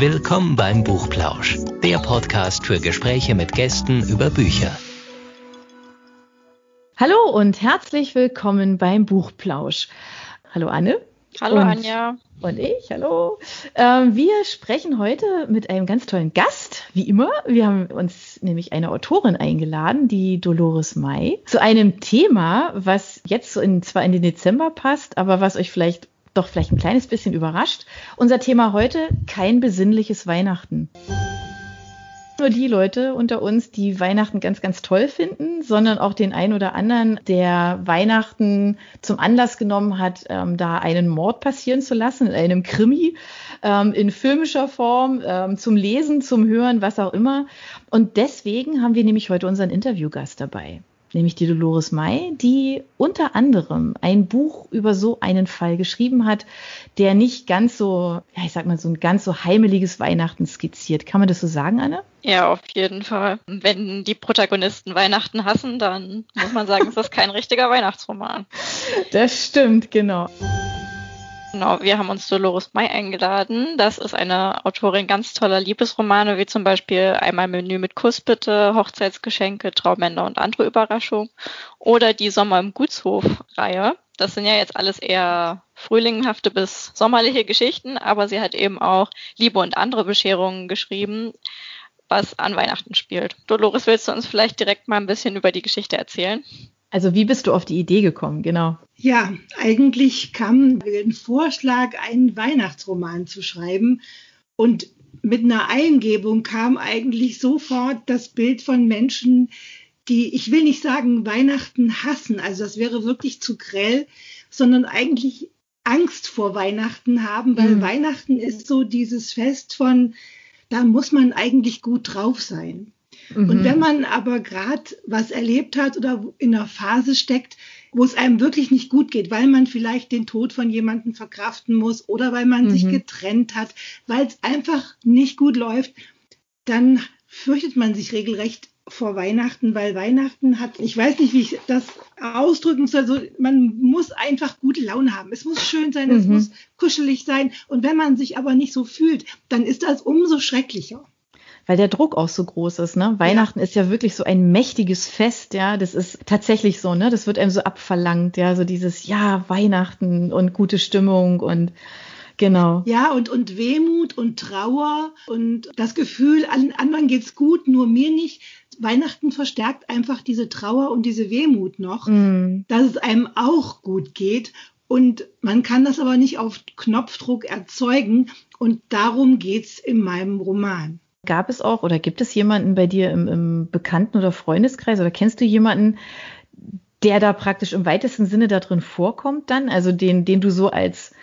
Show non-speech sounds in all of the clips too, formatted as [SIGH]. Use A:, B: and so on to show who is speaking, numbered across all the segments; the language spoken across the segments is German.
A: Willkommen beim Buchplausch, der Podcast für Gespräche mit Gästen über Bücher.
B: Hallo und herzlich willkommen beim Buchplausch. Hallo Anne.
C: Hallo und, Anja.
B: Und ich, hallo. Ähm, wir sprechen heute mit einem ganz tollen Gast, wie immer. Wir haben uns nämlich eine Autorin eingeladen, die Dolores May, zu einem Thema, was jetzt so in, zwar in den Dezember passt, aber was euch vielleicht doch vielleicht ein kleines bisschen überrascht. Unser Thema heute, kein besinnliches Weihnachten. Nur die Leute unter uns, die Weihnachten ganz, ganz toll finden, sondern auch den einen oder anderen, der Weihnachten zum Anlass genommen hat, ähm, da einen Mord passieren zu lassen, in einem Krimi, ähm, in filmischer Form, ähm, zum Lesen, zum Hören, was auch immer. Und deswegen haben wir nämlich heute unseren Interviewgast dabei nämlich die Dolores May, die unter anderem ein Buch über so einen Fall geschrieben hat, der nicht ganz so, ja, ich sag mal, so ein ganz so heimeliges Weihnachten skizziert. Kann man das so sagen, Anne?
C: Ja, auf jeden Fall. Wenn die Protagonisten Weihnachten hassen, dann muss man sagen, ist das kein richtiger Weihnachtsroman. [LAUGHS]
B: Das stimmt, genau.
C: Genau, wir haben uns Dolores May eingeladen. Das ist eine Autorin ganz toller Liebesromane, wie zum Beispiel Einmal Menü mit Kussbitte, Hochzeitsgeschenke, Traumänner und andere Überraschungen oder die Sommer im Gutshof-Reihe. Das sind ja jetzt alles eher frühlinghafte bis sommerliche Geschichten, aber sie hat eben auch Liebe und andere Bescherungen geschrieben, was an Weihnachten spielt. Dolores, willst du uns vielleicht direkt mal ein bisschen über die Geschichte erzählen?
B: Also wie bist du auf die Idee gekommen, genau?
D: Ja, eigentlich kam der Vorschlag, einen Weihnachtsroman zu schreiben. Und mit einer Eingebung kam eigentlich sofort das Bild von Menschen, die, ich will nicht sagen, Weihnachten hassen, also das wäre wirklich zu grell, sondern eigentlich Angst vor Weihnachten haben, weil mhm. Weihnachten ist so dieses Fest von, da muss man eigentlich gut drauf sein. Mhm. Und wenn man aber gerade was erlebt hat oder in einer Phase steckt, wo es einem wirklich nicht gut geht, weil man vielleicht den Tod von jemandem verkraften muss oder weil man mhm. sich getrennt hat, weil es einfach nicht gut läuft, dann fürchtet man sich regelrecht vor Weihnachten, weil Weihnachten hat, ich weiß nicht, wie ich das ausdrücken soll, so, man muss einfach gute Laune haben. Es muss schön sein, mhm. es muss kuschelig sein. Und wenn man sich aber nicht so fühlt, dann ist das umso schrecklicher
B: weil der Druck auch so groß ist. Ne? Weihnachten ja. ist ja wirklich so ein mächtiges Fest, ja. Das ist tatsächlich so, ne? Das wird einem so abverlangt, ja, so dieses Ja, Weihnachten und gute Stimmung und Genau.
D: Ja, und, und Wehmut und Trauer und das Gefühl, allen anderen geht's gut, nur mir nicht. Weihnachten verstärkt einfach diese Trauer und diese Wehmut noch, mm. dass es einem auch gut geht. Und man kann das aber nicht auf Knopfdruck erzeugen. Und darum geht's in meinem Roman.
B: Gab es auch oder gibt es jemanden bei dir im, im Bekannten- oder Freundeskreis oder kennst du jemanden, der da praktisch im weitesten Sinne da drin vorkommt dann? Also den, den du so als,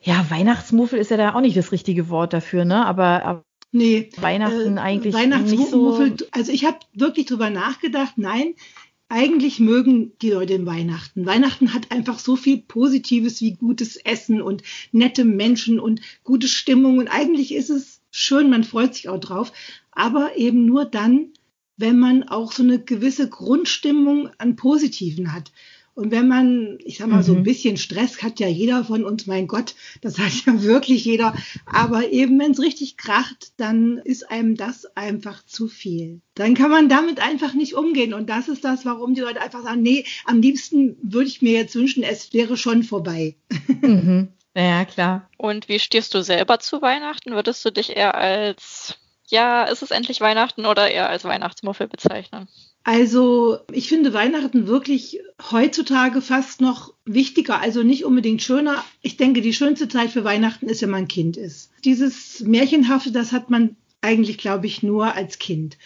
B: ja, Weihnachtsmuffel ist ja da auch nicht das richtige Wort dafür, ne? Aber, aber
D: nee,
B: Weihnachten äh, eigentlich nicht so.
D: Also ich habe wirklich drüber nachgedacht, nein, eigentlich mögen die Leute den Weihnachten. Weihnachten hat einfach so viel Positives wie gutes Essen und nette Menschen und gute Stimmung. Und eigentlich ist es schön, man freut sich auch drauf, aber eben nur dann, wenn man auch so eine gewisse Grundstimmung an Positiven hat. Und wenn man, ich sag mal, mhm. so ein mhm. bisschen Stress hat ja jeder von uns, mein Gott, das hat ja wirklich jeder. Aber eben, wenn es richtig kracht, dann ist einem das einfach zu viel. Dann kann man damit einfach nicht umgehen. Und das ist das, warum die Leute einfach sagen, nee, am liebsten würde ich mir jetzt wünschen, es wäre schon vorbei.
B: Mhm. [LAUGHS] Ja, klar.
C: Und wie stehst du selber zu Weihnachten? Würdest du dich eher als, ja, ist es endlich Weihnachten oder eher als Weihnachtsmuffel bezeichnen?
D: Also ich finde Weihnachten wirklich heutzutage fast noch wichtiger, also nicht unbedingt schöner. Ich denke, die schönste Zeit für Weihnachten ist, wenn man Kind ist. Dieses Märchenhafte, das hat man eigentlich, glaube ich, nur als Kind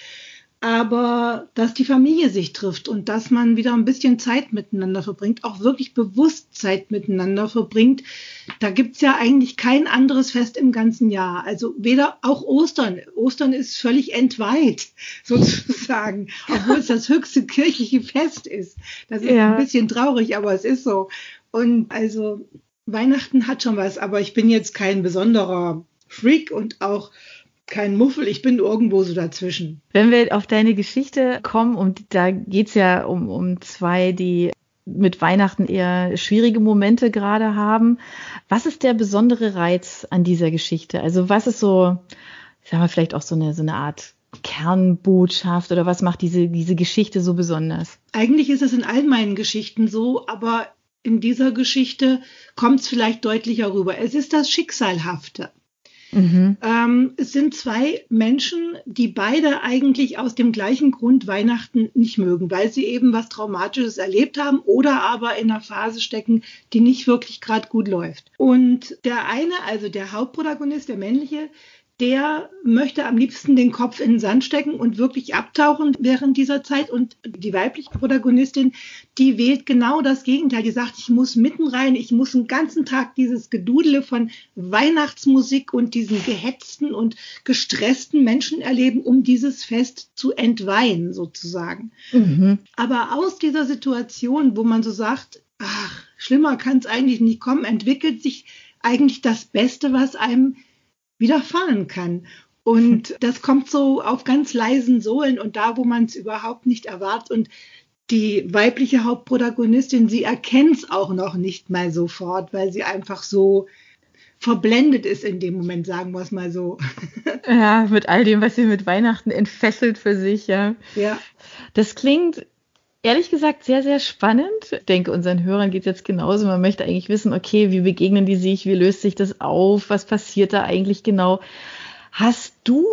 D: aber dass die Familie sich trifft und dass man wieder ein bisschen Zeit miteinander verbringt, auch wirklich bewusst Zeit miteinander verbringt. Da gibt's ja eigentlich kein anderes Fest im ganzen Jahr. Also weder auch Ostern. Ostern ist völlig entweiht, [LAUGHS] sozusagen, obwohl es das höchste kirchliche Fest ist. Das ist ja. ein bisschen traurig, aber es ist so. Und also Weihnachten hat schon was, aber ich bin jetzt kein besonderer Freak und auch kein Muffel, ich bin irgendwo so dazwischen.
B: Wenn wir auf deine Geschichte kommen, und da geht's ja um, um zwei, die mit Weihnachten eher schwierige Momente gerade haben. Was ist der besondere Reiz an dieser Geschichte? Also was ist so, ich sag mal, vielleicht auch so eine, so eine Art Kernbotschaft oder was macht diese, diese Geschichte so besonders?
D: Eigentlich ist es in all meinen Geschichten so, aber in dieser Geschichte kommt es vielleicht deutlicher rüber. Es ist das Schicksalhafte. Mhm. Ähm, es sind zwei Menschen, die beide eigentlich aus dem gleichen Grund Weihnachten nicht mögen, weil sie eben was Traumatisches erlebt haben oder aber in einer Phase stecken, die nicht wirklich gerade gut läuft. Und der eine, also der Hauptprotagonist, der männliche, der möchte am liebsten den Kopf in den Sand stecken und wirklich abtauchen während dieser Zeit. Und die weibliche Protagonistin, die wählt genau das Gegenteil. Die sagt, ich muss mitten rein, ich muss den ganzen Tag dieses Gedudele von Weihnachtsmusik und diesen gehetzten und gestressten Menschen erleben, um dieses Fest zu entweihen, sozusagen. Mhm. Aber aus dieser Situation, wo man so sagt, ach, schlimmer kann es eigentlich nicht kommen, entwickelt sich eigentlich das Beste, was einem widerfahren kann. Und [LAUGHS] das kommt so auf ganz leisen Sohlen und da, wo man es überhaupt nicht erwartet. Und die weibliche Hauptprotagonistin, sie erkennt es auch noch nicht mal sofort, weil sie einfach so verblendet ist in dem Moment, sagen wir es mal so.
B: Ja, mit all dem, was sie mit Weihnachten entfesselt für sich, ja.
D: Ja.
B: Das klingt ehrlich gesagt sehr, sehr spannend. Ich denke, unseren Hörern geht es jetzt genauso. Man möchte eigentlich wissen, okay, wie begegnen die sich, wie löst sich das auf, was passiert da eigentlich genau. Hast du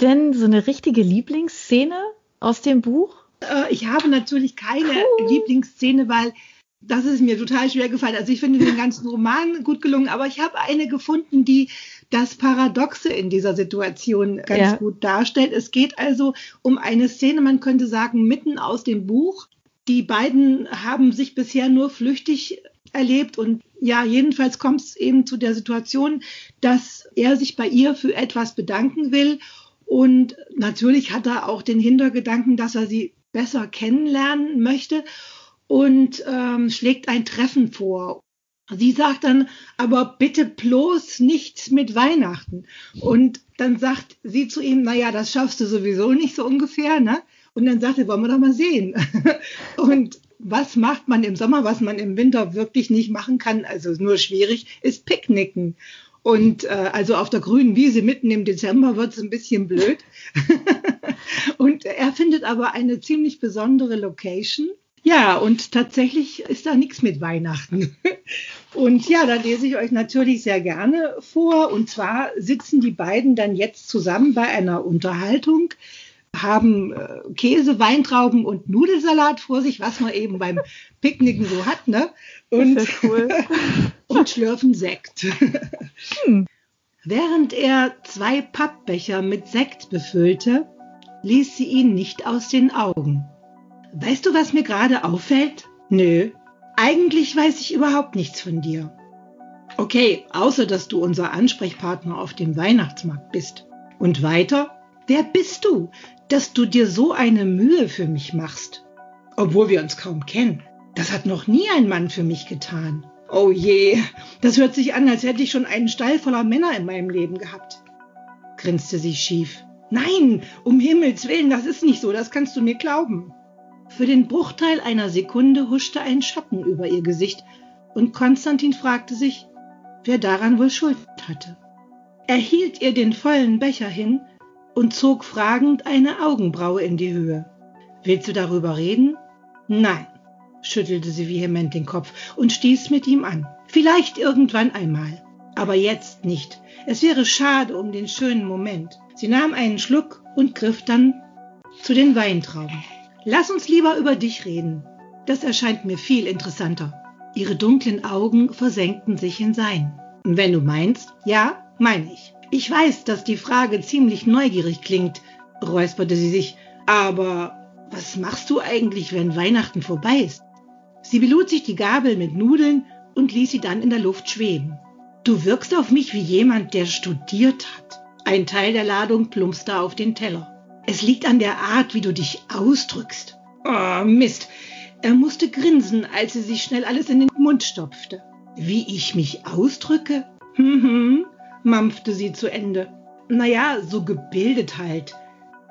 B: denn so eine richtige Lieblingsszene aus dem Buch?
D: Äh, ich habe natürlich keine cool. Lieblingsszene, weil das ist mir total schwer gefallen. Also ich finde den ganzen Roman gut gelungen, aber ich habe eine gefunden, die das Paradoxe in dieser Situation ganz ja. gut darstellt. Es geht also um eine Szene, man könnte sagen, mitten aus dem Buch. Die beiden haben sich bisher nur flüchtig erlebt und ja, jedenfalls kommt es eben zu der Situation, dass er sich bei ihr für etwas bedanken will und natürlich hat er auch den Hintergedanken, dass er sie besser kennenlernen möchte und ähm, schlägt ein Treffen vor. Sie sagt dann, aber bitte bloß nichts mit Weihnachten. Und dann sagt sie zu ihm, naja, das schaffst du sowieso nicht so ungefähr, ne? Und dann sagt er, wollen wir doch mal sehen. [LAUGHS] und was macht man im Sommer, was man im Winter wirklich nicht machen kann, also nur schwierig, ist Picknicken. Und äh, also auf der grünen Wiese mitten im Dezember wird es ein bisschen blöd. [LAUGHS] und er findet aber eine ziemlich besondere Location. Ja, und tatsächlich ist da nichts mit Weihnachten. [LAUGHS] Und ja, da lese ich euch natürlich sehr gerne vor. Und zwar sitzen die beiden dann jetzt zusammen bei einer Unterhaltung haben äh, Käse, Weintrauben und Nudelsalat vor sich, was man eben beim [LAUGHS] Picknicken so hat, ne? Und, cool. [LAUGHS] und schlürfen Sekt. Hm. Während er zwei Pappbecher mit Sekt befüllte, ließ sie ihn nicht aus den Augen. Weißt du, was mir gerade auffällt? Nö. Eigentlich weiß ich überhaupt nichts von dir. Okay, außer dass du unser Ansprechpartner auf dem Weihnachtsmarkt bist. Und weiter? Wer bist du, dass du dir so eine Mühe für mich machst? Obwohl wir uns kaum kennen. Das hat noch nie ein Mann für mich getan. Oh je, das hört sich an, als hätte ich schon einen Stall voller Männer in meinem Leben gehabt. grinste sie schief. Nein, um Himmels willen, das ist nicht so, das kannst du mir glauben. Für den Bruchteil einer Sekunde huschte ein Schatten über ihr Gesicht, und Konstantin fragte sich, wer daran wohl Schuld hatte. Er hielt ihr den vollen Becher hin und zog fragend eine Augenbraue in die Höhe. Willst du darüber reden? Nein, schüttelte sie vehement den Kopf und stieß mit ihm an. Vielleicht irgendwann einmal, aber jetzt nicht. Es wäre schade um den schönen Moment. Sie nahm einen Schluck und griff dann zu den Weintrauben. Lass uns lieber über dich reden. Das erscheint mir viel interessanter. Ihre dunklen Augen versenkten sich in sein. Wenn du meinst, ja, meine ich. Ich weiß, dass die Frage ziemlich neugierig klingt, räusperte sie sich, aber was machst du eigentlich, wenn Weihnachten vorbei ist? Sie belud sich die Gabel mit Nudeln und ließ sie dann in der Luft schweben. Du wirkst auf mich wie jemand, der studiert hat. Ein Teil der Ladung plumpste auf den Teller. Es liegt an der Art, wie du dich ausdrückst. Oh, Mist. Er musste grinsen, als sie sich schnell alles in den Mund stopfte. Wie ich mich ausdrücke? Hm, hm, mampfte sie zu Ende. Naja, so gebildet halt.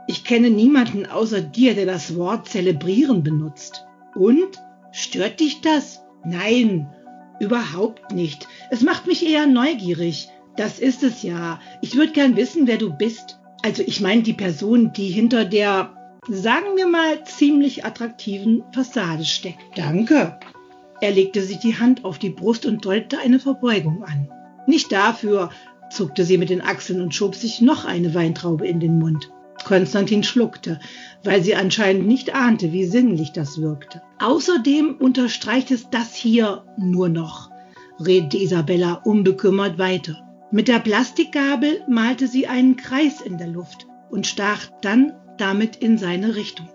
D: Ich kenne niemanden außer dir, der das Wort zelebrieren benutzt. Und? Stört dich das? Nein, überhaupt nicht. Es macht mich eher neugierig. Das ist es ja. Ich würde gern wissen, wer du bist. Also ich meine die Person, die hinter der, sagen wir mal, ziemlich attraktiven Fassade steckt. Danke. Er legte sich die Hand auf die Brust und deutete eine Verbeugung an. Nicht dafür, zuckte sie mit den Achseln und schob sich noch eine Weintraube in den Mund. Konstantin schluckte, weil sie anscheinend nicht ahnte, wie sinnlich das wirkte. Außerdem unterstreicht es das hier nur noch, redete Isabella unbekümmert weiter. Mit der Plastikgabel malte sie einen Kreis in der Luft und stach dann damit in seine Richtung.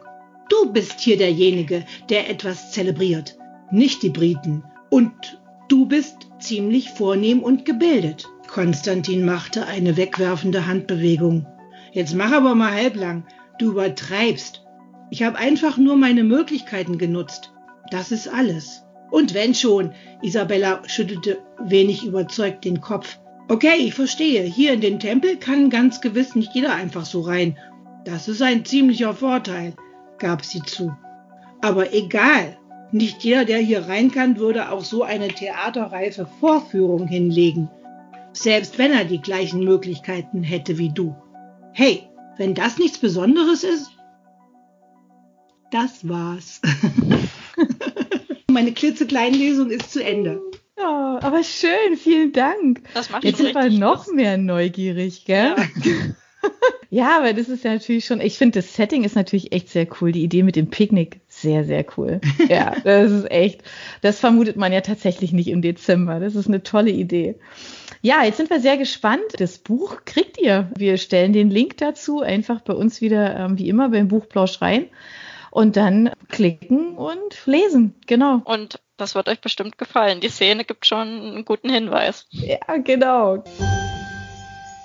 D: Du bist hier derjenige, der etwas zelebriert, nicht die Briten. Und du bist ziemlich vornehm und gebildet. Konstantin machte eine wegwerfende Handbewegung. Jetzt mach aber mal halblang. Du übertreibst. Ich habe einfach nur meine Möglichkeiten genutzt. Das ist alles. Und wenn schon, Isabella schüttelte wenig überzeugt den Kopf. Okay, ich verstehe. Hier in den Tempel kann ganz gewiss nicht jeder einfach so rein. Das ist ein ziemlicher Vorteil, gab sie zu. Aber egal. Nicht jeder, der hier rein kann, würde auch so eine theaterreife Vorführung hinlegen. Selbst wenn er die gleichen Möglichkeiten hätte wie du. Hey, wenn das nichts Besonderes ist, das war's. [LAUGHS] Meine klitzekleine Lesung ist zu Ende.
B: Ja, aber schön, vielen Dank.
C: Das macht
B: Jetzt sind wir noch
C: Lust.
B: mehr neugierig, gell?
C: Ja. [LAUGHS]
B: Ja, aber das ist ja natürlich schon, ich finde, das Setting ist natürlich echt sehr cool. Die Idee mit dem Picknick, sehr, sehr cool. [LAUGHS] Ja, das ist echt, das vermutet man ja tatsächlich nicht im Dezember. Das ist eine tolle Idee. Ja, jetzt sind wir sehr gespannt. Das Buch kriegt ihr. Wir stellen den Link dazu einfach bei uns wieder, ähm, wie immer, beim Buchplausch rein. Und dann klicken und lesen. Genau.
C: Und das wird euch bestimmt gefallen. Die Szene gibt schon einen guten Hinweis.
B: Ja, genau.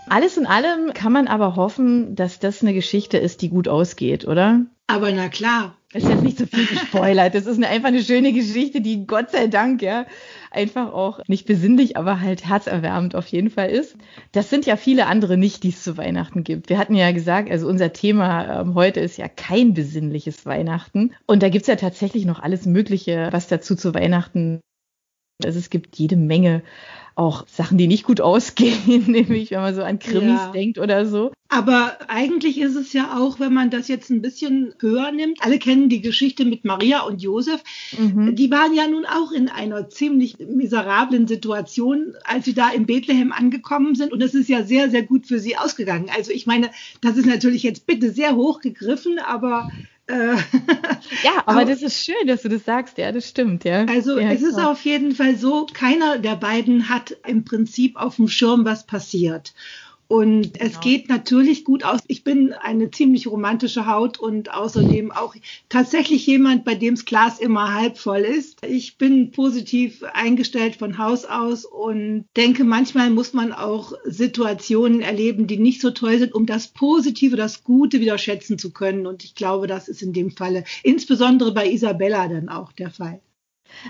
B: Alles in allem kann man aber hoffen, dass das eine Geschichte ist, die gut ausgeht, oder?
D: Aber na klar,
B: Ist jetzt nicht so viel gespoilert. Das ist eine, einfach eine schöne Geschichte, die Gott sei Dank, ja, einfach auch nicht besinnlich, aber halt herzerwärmend auf jeden Fall ist. Das sind ja viele andere nicht, die es zu Weihnachten gibt. Wir hatten ja gesagt, also unser Thema ähm, heute ist ja kein besinnliches Weihnachten. Und da gibt's ja tatsächlich noch alles Mögliche, was dazu zu Weihnachten. Also es gibt jede Menge auch Sachen, die nicht gut ausgehen, [LAUGHS] nämlich wenn man so an Krimis
D: Ja.
B: denkt oder so.
D: Aber eigentlich ist es ja auch, wenn man das jetzt ein bisschen höher nimmt, alle kennen die Geschichte mit Maria und Josef.
B: Mhm.
D: Die waren ja nun auch in einer ziemlich miserablen Situation, als sie da in Bethlehem angekommen sind. Und es ist ja sehr, sehr gut für sie ausgegangen. Also ich meine, das ist natürlich jetzt bitte sehr hoch gegriffen, aber [LAUGHS]
B: Ja, aber das ist schön, dass du das sagst. Ja, das stimmt, ja.
D: also
B: ja,
D: es ist
B: klar.
D: auf jeden Fall so, keiner der beiden hat im Prinzip auf dem Schirm, was passiert. Und es
B: Genau.
D: geht natürlich gut aus. Ich bin eine ziemlich romantische Haut und außerdem auch tatsächlich jemand, bei dem das Glas immer halb voll ist. Ich bin positiv eingestellt von Haus aus und denke, manchmal muss man auch Situationen erleben, die nicht so toll sind, um das Positive, das Gute wieder schätzen zu können. Und ich glaube, das ist in dem Falle insbesondere bei Isabella dann auch der Fall.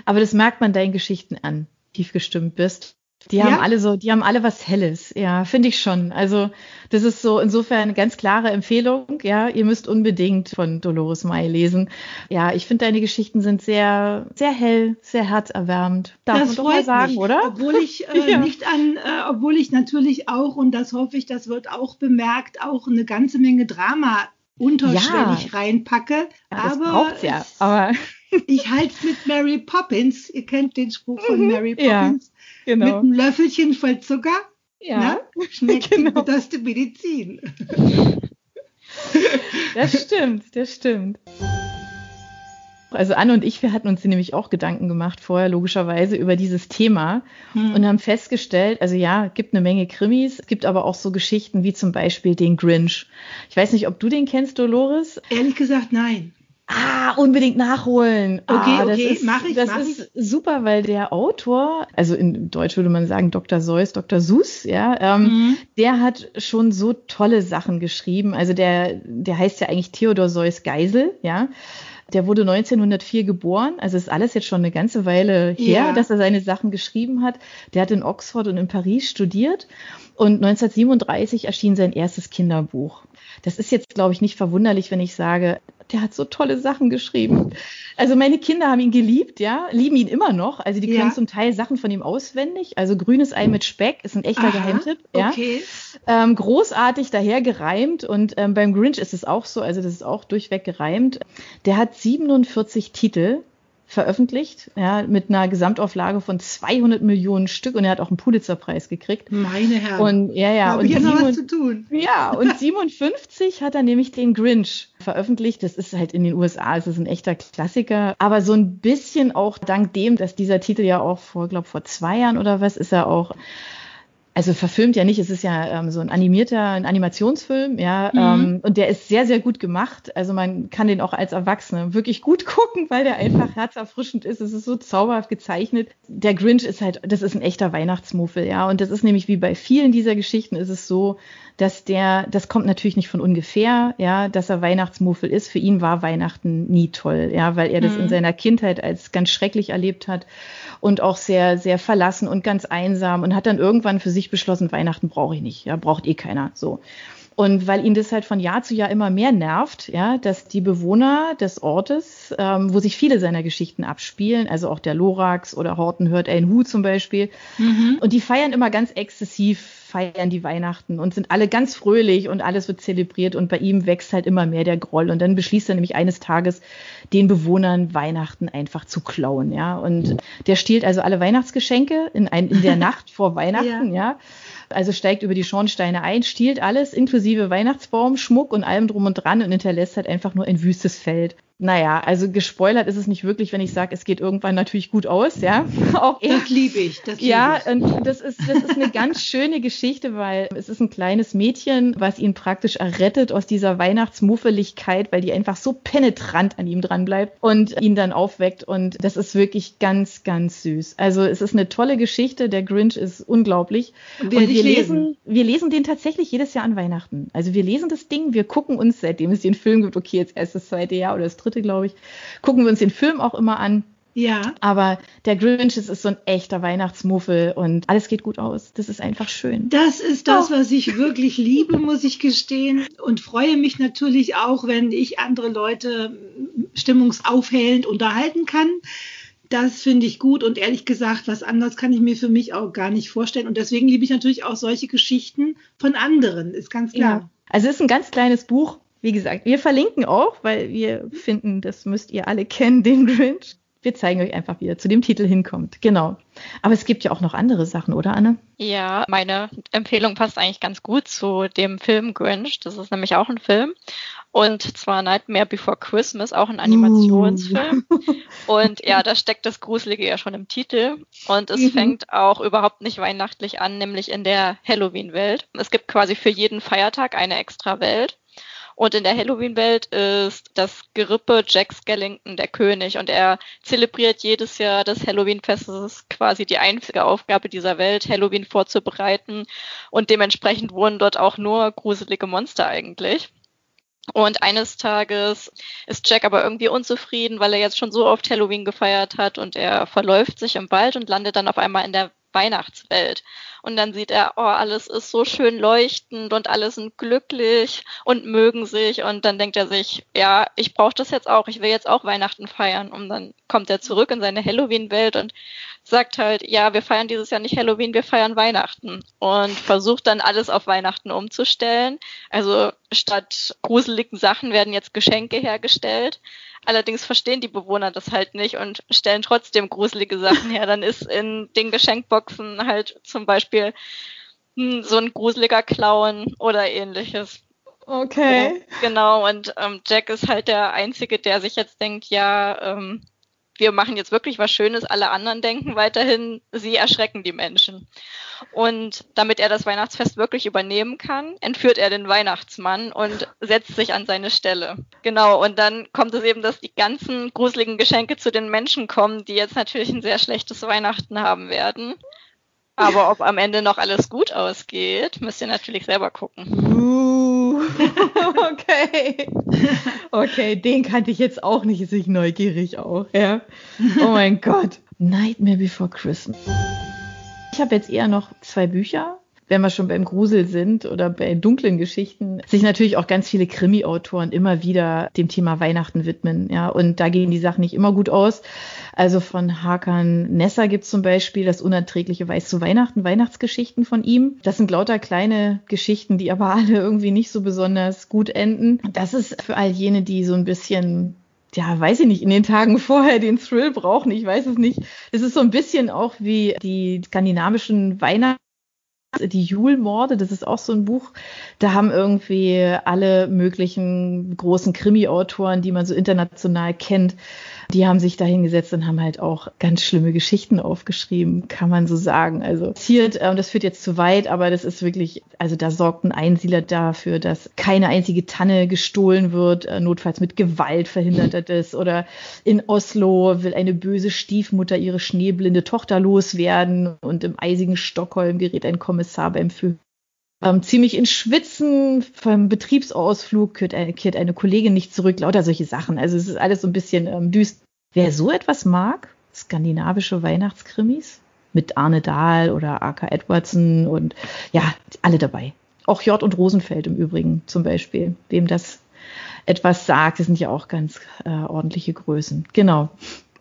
B: Aber das merkt man deinen Geschichten an, tief gestimmt bist. Die haben
D: Ja?
B: alle so, die haben alle was Helles. Ja, finde ich schon. Also, das ist so insofern eine ganz klare Empfehlung. Ja, ihr müsst unbedingt von Dolores May lesen. Ja, ich finde deine Geschichten sind sehr, sehr hell, sehr herzerwärmend. Darf man doch mal sagen,
D: mich,
B: oder?
D: Obwohl ich [LAUGHS] äh,
B: Ja.
D: nicht an, äh, obwohl ich natürlich auch, und das hoffe ich, das wird auch bemerkt, auch eine ganze Menge Drama unterschwellig reinpacke.
B: Ja, das
D: aber
B: braucht's ja. Aber
D: ich halte es mit Mary Poppins. Ihr kennt den Spruch von Mary
B: Mhm. Ja,
D: Poppins. Mit
B: genau.
D: einem Löffelchen voll Zucker
B: Ja,
D: ne? [LAUGHS] schmeckt
B: genau.
D: die beste Medizin.
B: das stimmt, das stimmt. Also Anne und ich, wir hatten uns nämlich auch Gedanken gemacht vorher, logischerweise, über dieses Thema
D: Hm.
B: und haben festgestellt, also ja, es gibt eine Menge Krimis, gibt aber auch so Geschichten wie zum Beispiel den Grinch. Ich weiß nicht, ob du den kennst, Dolores.
D: Ehrlich gesagt, nein.
B: Ah, unbedingt nachholen.
D: Okay,
B: ah, das
D: okay,
B: ist,
D: mach ich,
B: Das
D: mach
B: ist super, weil der Autor, also in Deutsch würde man sagen Dr. Seuss, Dr. Sus, ja, ähm,
D: Mhm.
B: der hat schon so tolle Sachen geschrieben. Also der, der heißt ja eigentlich Theodor Seuss Geisel, ja. Der wurde 1904 geboren, also ist alles jetzt schon eine ganze Weile her,
D: Ja.
B: dass er seine Sachen geschrieben hat. Der hat in Oxford und in Paris studiert und 1937 erschien sein erstes Kinderbuch. Das ist jetzt, glaube ich, nicht verwunderlich, wenn ich sage, der hat so tolle Sachen geschrieben. Also meine Kinder haben ihn geliebt, ja, lieben ihn immer noch. Also die können ja. zum Teil Sachen von ihm auswendig. Also grünes Ei mit Speck ist ein echter Aha, Geheimtipp. Ja. Okay. Ähm, großartig daher gereimt und ähm, beim Grinch ist es auch so, also das ist auch durchweg gereimt. Der hat 47 Titel veröffentlicht, ja, mit einer Gesamtauflage von 200 Millionen Stück und er hat auch einen Pulitzerpreis gekriegt.
D: Meine Herren.
B: Und ja, ja,
D: und ja noch was zu tun.
B: Ja, und 57 hat er nämlich den Grinch veröffentlicht. Das ist halt in den USA, es ist ein echter Klassiker, aber so ein bisschen auch dank dem, dass dieser Titel ja auch vor, glaube vor zwei Jahren oder was, ist er auch also verfilmt ja nicht, es ist ja ähm, so ein animierter, ein Animationsfilm, ja, mhm. ähm, und der ist sehr, sehr gut gemacht. Also man kann den auch als Erwachsene wirklich gut [LAUGHS] gucken, weil der einfach herzerfrischend ist. Es ist so zauberhaft gezeichnet. Der Grinch ist halt, das ist ein echter Weihnachtsmuffel, ja, und das ist nämlich wie bei vielen dieser Geschichten ist es so, dass der, das kommt natürlich nicht von ungefähr, ja, dass er Weihnachtsmuffel ist. Für ihn war Weihnachten nie toll, ja, weil er das mhm. in seiner Kindheit als ganz schrecklich erlebt hat und auch sehr, sehr verlassen und ganz einsam und hat dann irgendwann für sich beschlossen, Weihnachten brauche ich nicht, ja, braucht eh keiner, so. Und weil ihn das halt von Jahr zu Jahr immer mehr nervt, ja, dass die Bewohner des Ortes, ähm, wo sich viele seiner Geschichten abspielen, also auch der Lorax oder Horten hört ein Hu zum Beispiel, mhm. und die feiern immer ganz exzessiv, feiern die Weihnachten und sind alle ganz fröhlich und alles wird zelebriert und bei ihm wächst halt immer mehr der Groll. Und dann beschließt er nämlich eines Tages, den Bewohnern Weihnachten einfach zu klauen, ja, und der stiehlt also alle Weihnachtsgeschenke in, ein, in der [LAUGHS] Nacht vor Weihnachten, ja. ja also steigt über die Schornsteine ein, stiehlt alles, inklusive Weihnachtsbaum, Schmuck und allem drum und dran und hinterlässt halt einfach nur ein wüstes Feld. Naja, also gespoilert ist es nicht wirklich, wenn ich sage, es geht irgendwann natürlich gut aus, ja. [LAUGHS]
D: Auch das liebe ich. Das lieb
B: ja, ich. und das ist, das ist eine ganz schöne Geschichte, weil es ist ein kleines Mädchen, was ihn praktisch errettet aus dieser Weihnachtsmuffeligkeit, weil die einfach so penetrant an ihm dran bleibt und ihn dann aufweckt. Und das ist wirklich ganz, ganz süß. Also es ist eine tolle Geschichte. Der Grinch ist unglaublich. Und wir lesen, wir lesen den tatsächlich jedes Jahr an Weihnachten. Also wir lesen das Ding, wir gucken uns, seitdem es den Film gibt, okay, jetzt erst das zweite Jahr oder das dritte glaube ich, gucken wir uns den Film auch immer an.
D: Ja.
B: Aber der Grinch ist, ist so ein echter Weihnachtsmuffel und alles geht gut aus. Das ist einfach schön.
D: Das ist das, oh. was ich wirklich liebe, muss ich gestehen. Und freue mich natürlich auch, wenn ich andere Leute stimmungsaufhellend unterhalten kann. Das finde ich gut und ehrlich gesagt, was anderes kann ich mir für mich auch gar nicht vorstellen. Und deswegen liebe ich natürlich auch solche Geschichten von anderen, ist ganz klar. Ja.
B: Also es ist ein ganz kleines Buch, wie gesagt, wir verlinken auch, weil wir finden, das müsst ihr alle kennen, den Grinch. Wir zeigen euch einfach, wie er zu dem Titel hinkommt. Genau. Aber es gibt ja auch noch andere Sachen, oder Anne?
C: Ja, meine Empfehlung passt eigentlich ganz gut zu dem Film Grinch. Das ist nämlich auch ein Film. Und zwar Nightmare Before Christmas, auch ein Animationsfilm. Uh. Und ja, da steckt das Gruselige ja schon im Titel. Und es mhm. fängt auch überhaupt nicht weihnachtlich an, nämlich in der Halloween-Welt. Es gibt quasi für jeden Feiertag eine extra Welt. Und in der Halloween-Welt ist das Gerippe Jack Skellington der König und er zelebriert jedes Jahr das Halloween-Fest. Das ist quasi die einzige Aufgabe dieser Welt, Halloween vorzubereiten. Und dementsprechend wurden dort auch nur gruselige Monster eigentlich. Und eines Tages ist Jack aber irgendwie unzufrieden, weil er jetzt schon so oft Halloween gefeiert hat und er verläuft sich im Wald und landet dann auf einmal in der Weihnachtswelt. Und dann sieht er, oh, alles ist so schön leuchtend und alle sind glücklich und mögen sich. Und dann denkt er sich, ja, ich brauche das jetzt auch, ich will jetzt auch Weihnachten feiern. Und dann kommt er zurück in seine Halloween-Welt und sagt halt, ja, wir feiern dieses Jahr nicht Halloween, wir feiern Weihnachten. Und versucht dann alles auf Weihnachten umzustellen. Also statt gruseligen Sachen werden jetzt Geschenke hergestellt. Allerdings verstehen die Bewohner das halt nicht und stellen trotzdem gruselige Sachen her. Dann ist in den Geschenkboxen halt zum Beispiel hm, so ein gruseliger Clown oder ähnliches.
B: Okay.
C: genau, und ähm, Jack ist halt der Einzige, der sich jetzt denkt, ja, ähm, wir machen jetzt wirklich was Schönes, alle anderen denken weiterhin, sie erschrecken die Menschen. Und damit er das Weihnachtsfest wirklich übernehmen kann, entführt er den Weihnachtsmann und setzt sich an seine Stelle. Genau, und dann kommt es eben, dass die ganzen gruseligen Geschenke zu den Menschen kommen, die jetzt natürlich ein sehr schlechtes Weihnachten haben werden. Aber ob am Ende noch alles gut ausgeht, müsst ihr natürlich selber gucken.
B: Uh, [LAUGHS] okay. Okay, den kannte ich jetzt auch nicht, ist ich neugierig auch, ja. Oh mein Gott. Nightmare Before Christmas. Ich habe jetzt eher noch zwei Bücher. Wenn wir schon beim Grusel sind oder bei dunklen Geschichten, sich natürlich auch ganz viele Krimi-Autoren immer wieder dem Thema Weihnachten widmen. Ja, und da gehen die Sachen nicht immer gut aus. Also von Hakan Nessa gibt es zum Beispiel das unerträgliche Weiß zu Weihnachten, Weihnachtsgeschichten von ihm. Das sind lauter kleine Geschichten, die aber [LAUGHS] alle irgendwie nicht so besonders gut enden. Das ist für all jene, die so ein bisschen ja, weiß ich nicht, in den Tagen vorher den Thrill brauchen, ich weiß es nicht. Es ist so ein bisschen auch wie die skandinavischen Weihnachten die Julmorde, das ist auch so ein Buch. Da haben irgendwie alle möglichen großen Krimi-Autoren, die man so international kennt, die haben sich da hingesetzt und haben halt auch ganz schlimme Geschichten aufgeschrieben, kann man so sagen. Also passiert, ähm, das führt jetzt zu weit, aber das ist wirklich, also da sorgt ein Einsiedler dafür, dass keine einzige Tanne gestohlen wird, äh, notfalls mit Gewalt verhindert er das. Oder in Oslo will eine böse Stiefmutter ihre schneeblinde Tochter loswerden und im eisigen Stockholm gerät ein Kommissar beim Für ähm, ziemlich in Schwitzen vom Betriebsausflug kehrt eine, kehrt eine Kollegin nicht zurück, lauter solche Sachen. Also es ist alles so ein bisschen ähm, düster. Wer so etwas mag, skandinavische Weihnachtskrimis mit Arne Dahl oder A.K. Edwardson und ja, alle dabei. Auch Jord und Rosenfeld im Übrigen zum Beispiel, wem das etwas sagt, das sind ja auch ganz äh, ordentliche Größen. Genau.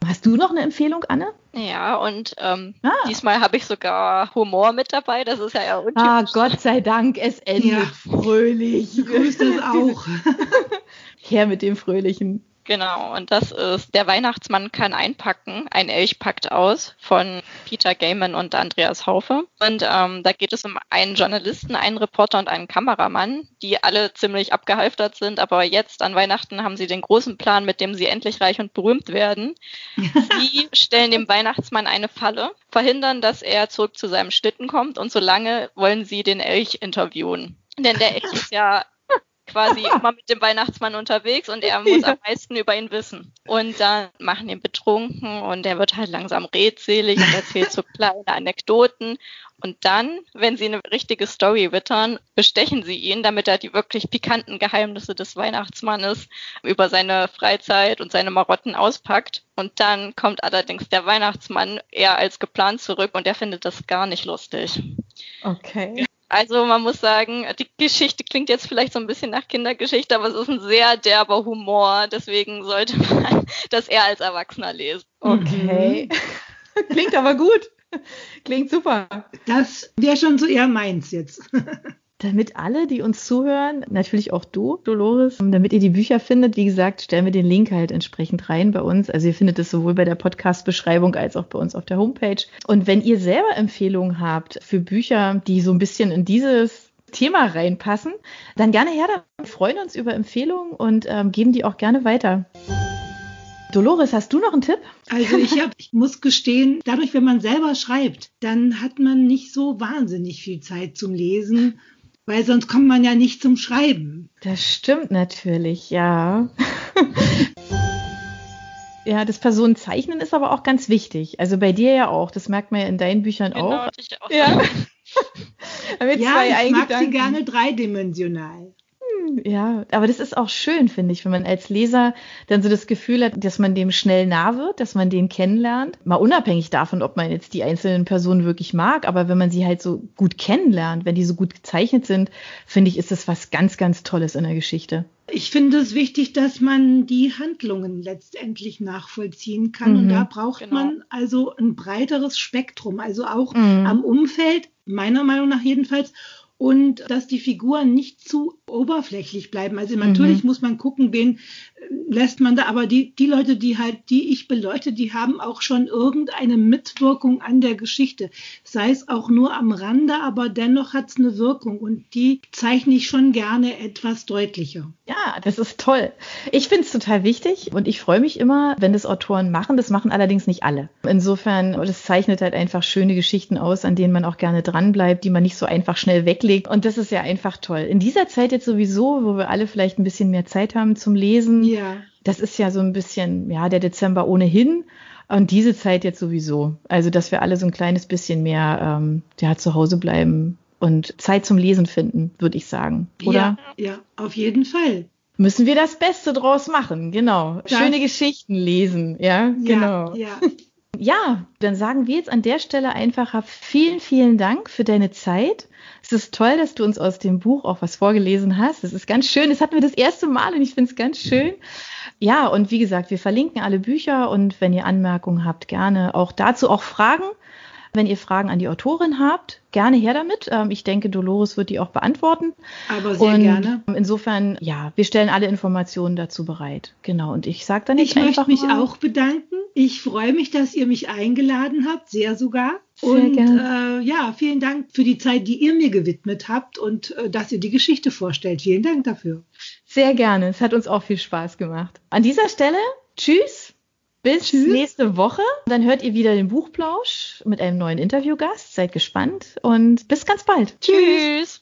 B: Hast du noch eine Empfehlung, Anne?
C: Ja, und ähm, ah. diesmal habe ich sogar Humor mit dabei. Das ist ja eher
B: untypisch. Ah, Gott sei Dank, es endet ja. fröhlich.
D: Grüßt es auch. [LAUGHS]
B: Her mit dem Fröhlichen.
C: Genau, und das ist Der Weihnachtsmann kann einpacken, ein Elch packt aus von Peter Gaiman und Andreas Haufe. Und ähm, da geht es um einen Journalisten, einen Reporter und einen Kameramann, die alle ziemlich abgehalftert sind, aber jetzt an Weihnachten haben sie den großen Plan, mit dem sie endlich reich und berühmt werden. [LAUGHS] Sie stellen dem Weihnachtsmann eine Falle, verhindern, dass er zurück zu seinem Schlitten kommt und solange wollen sie den Elch interviewen. Denn der Elch ist ja quasi [LAUGHS] immer mit dem Weihnachtsmann unterwegs und er muss ja. am meisten über ihn wissen. Und dann machen ihn betrunken und er wird halt langsam redselig und erzählt so [LAUGHS] kleine Anekdoten. Und dann, wenn sie eine richtige Story wittern, bestechen sie ihn, damit er die wirklich pikanten Geheimnisse des Weihnachtsmannes über seine Freizeit und seine Marotten auspackt. Und dann kommt allerdings der Weihnachtsmann eher als geplant zurück und er findet das gar nicht lustig.
B: Okay.
C: Also man muss sagen, die Geschichte klingt jetzt vielleicht so ein bisschen nach Kindergeschichte, aber es ist ein sehr derber Humor. Deswegen sollte [LAUGHS] man das eher als Erwachsener lesen.
B: Okay. Klingt aber gut. Klingt super.
D: Das wäre schon so eher meins jetzt. [LAUGHS]
B: Damit alle, die uns zuhören, natürlich auch du, Dolores, damit ihr die Bücher findet, wie gesagt, stellen wir den Link halt entsprechend rein bei uns. Also ihr findet es sowohl bei der Podcast-Beschreibung als auch bei uns auf der Homepage. Und wenn ihr selber Empfehlungen habt für Bücher, die so ein bisschen in dieses Thema reinpassen, dann gerne her. Wir freuen uns über Empfehlungen und ähm, geben die auch gerne weiter. Dolores, hast du noch einen Tipp?
D: Also ich, hab, ich muss gestehen, dadurch, wenn man selber schreibt, dann hat man nicht so wahnsinnig viel Zeit zum Lesen weil sonst kommt man ja nicht zum Schreiben.
B: Das stimmt natürlich, ja. [LAUGHS] ja, das Personenzeichnen ist aber auch ganz wichtig. Also bei dir ja auch. Das merkt man ja in deinen Büchern genau, auch. Ich auch.
D: Ja, [LAUGHS] ja ich mag sie gerne dreidimensional
B: ja, aber das ist auch schön, finde ich, wenn man als Leser dann so das Gefühl hat, dass man dem schnell nah wird, dass man den kennenlernt. Mal unabhängig davon, ob man jetzt die einzelnen Personen wirklich mag, aber wenn man sie halt so gut kennenlernt, wenn die so gut gezeichnet sind, finde ich, ist das was ganz, ganz Tolles in der Geschichte.
D: Ich finde es wichtig, dass man die Handlungen letztendlich nachvollziehen kann. Mhm, und da braucht genau. man also ein breiteres Spektrum, also auch mhm. am Umfeld, meiner Meinung nach jedenfalls, und dass die Figuren nicht zu oberflächlich bleiben. Also natürlich mhm. muss man gucken, wen lässt man da, aber die, die Leute, die halt, die ich beleuchte, die haben auch schon irgendeine Mitwirkung an der Geschichte. Sei es auch nur am Rande, aber dennoch hat es eine Wirkung und die zeichne ich schon gerne etwas deutlicher.
B: Ja, das ist toll. Ich finde es total wichtig und ich freue mich immer, wenn das Autoren machen. Das machen allerdings nicht alle. Insofern, das zeichnet halt einfach schöne Geschichten aus, an denen man auch gerne dranbleibt, die man nicht so einfach schnell weglegt. Und das ist ja einfach toll. In dieser Zeit jetzt sowieso, wo wir alle vielleicht ein bisschen mehr Zeit haben zum Lesen,
D: ja.
B: Das ist ja so ein bisschen, ja, der Dezember ohnehin. Und diese Zeit jetzt sowieso. Also, dass wir alle so ein kleines bisschen mehr ähm, ja, zu Hause bleiben und Zeit zum Lesen finden, würde ich sagen. Oder?
D: Ja, ja, auf jeden Fall.
B: Müssen wir das Beste draus machen, genau. Das Schöne Geschichten lesen, ja, genau.
D: Ja, ja.
B: Ja, dann sagen wir jetzt an der Stelle einfach vielen, vielen Dank für deine Zeit. Es ist toll, dass du uns aus dem Buch auch was vorgelesen hast. Das ist ganz schön. Das hatten wir das erste Mal und ich finde es ganz schön. Ja, und wie gesagt, wir verlinken alle Bücher und wenn ihr Anmerkungen habt, gerne auch dazu auch Fragen. Wenn ihr Fragen an die Autorin habt, gerne her damit. Ähm, ich denke, Dolores wird die auch beantworten.
D: Aber sehr und gerne.
B: Insofern, ja, wir stellen alle Informationen dazu bereit. Genau. Und ich sage dann jetzt
D: ich
B: einfach
D: möchte mich
B: mal,
D: auch bedanken. Ich freue mich, dass ihr mich eingeladen habt, sehr sogar. Sehr und äh, ja, vielen Dank für die Zeit, die ihr mir gewidmet habt und äh, dass ihr die Geschichte vorstellt. Vielen Dank dafür.
B: Sehr gerne. Es hat uns auch viel Spaß gemacht. An dieser Stelle, tschüss. Bis Tschüss. nächste Woche. Dann hört ihr wieder den Buchplausch mit einem neuen Interviewgast. Seid gespannt und bis ganz bald.
C: Tschüss.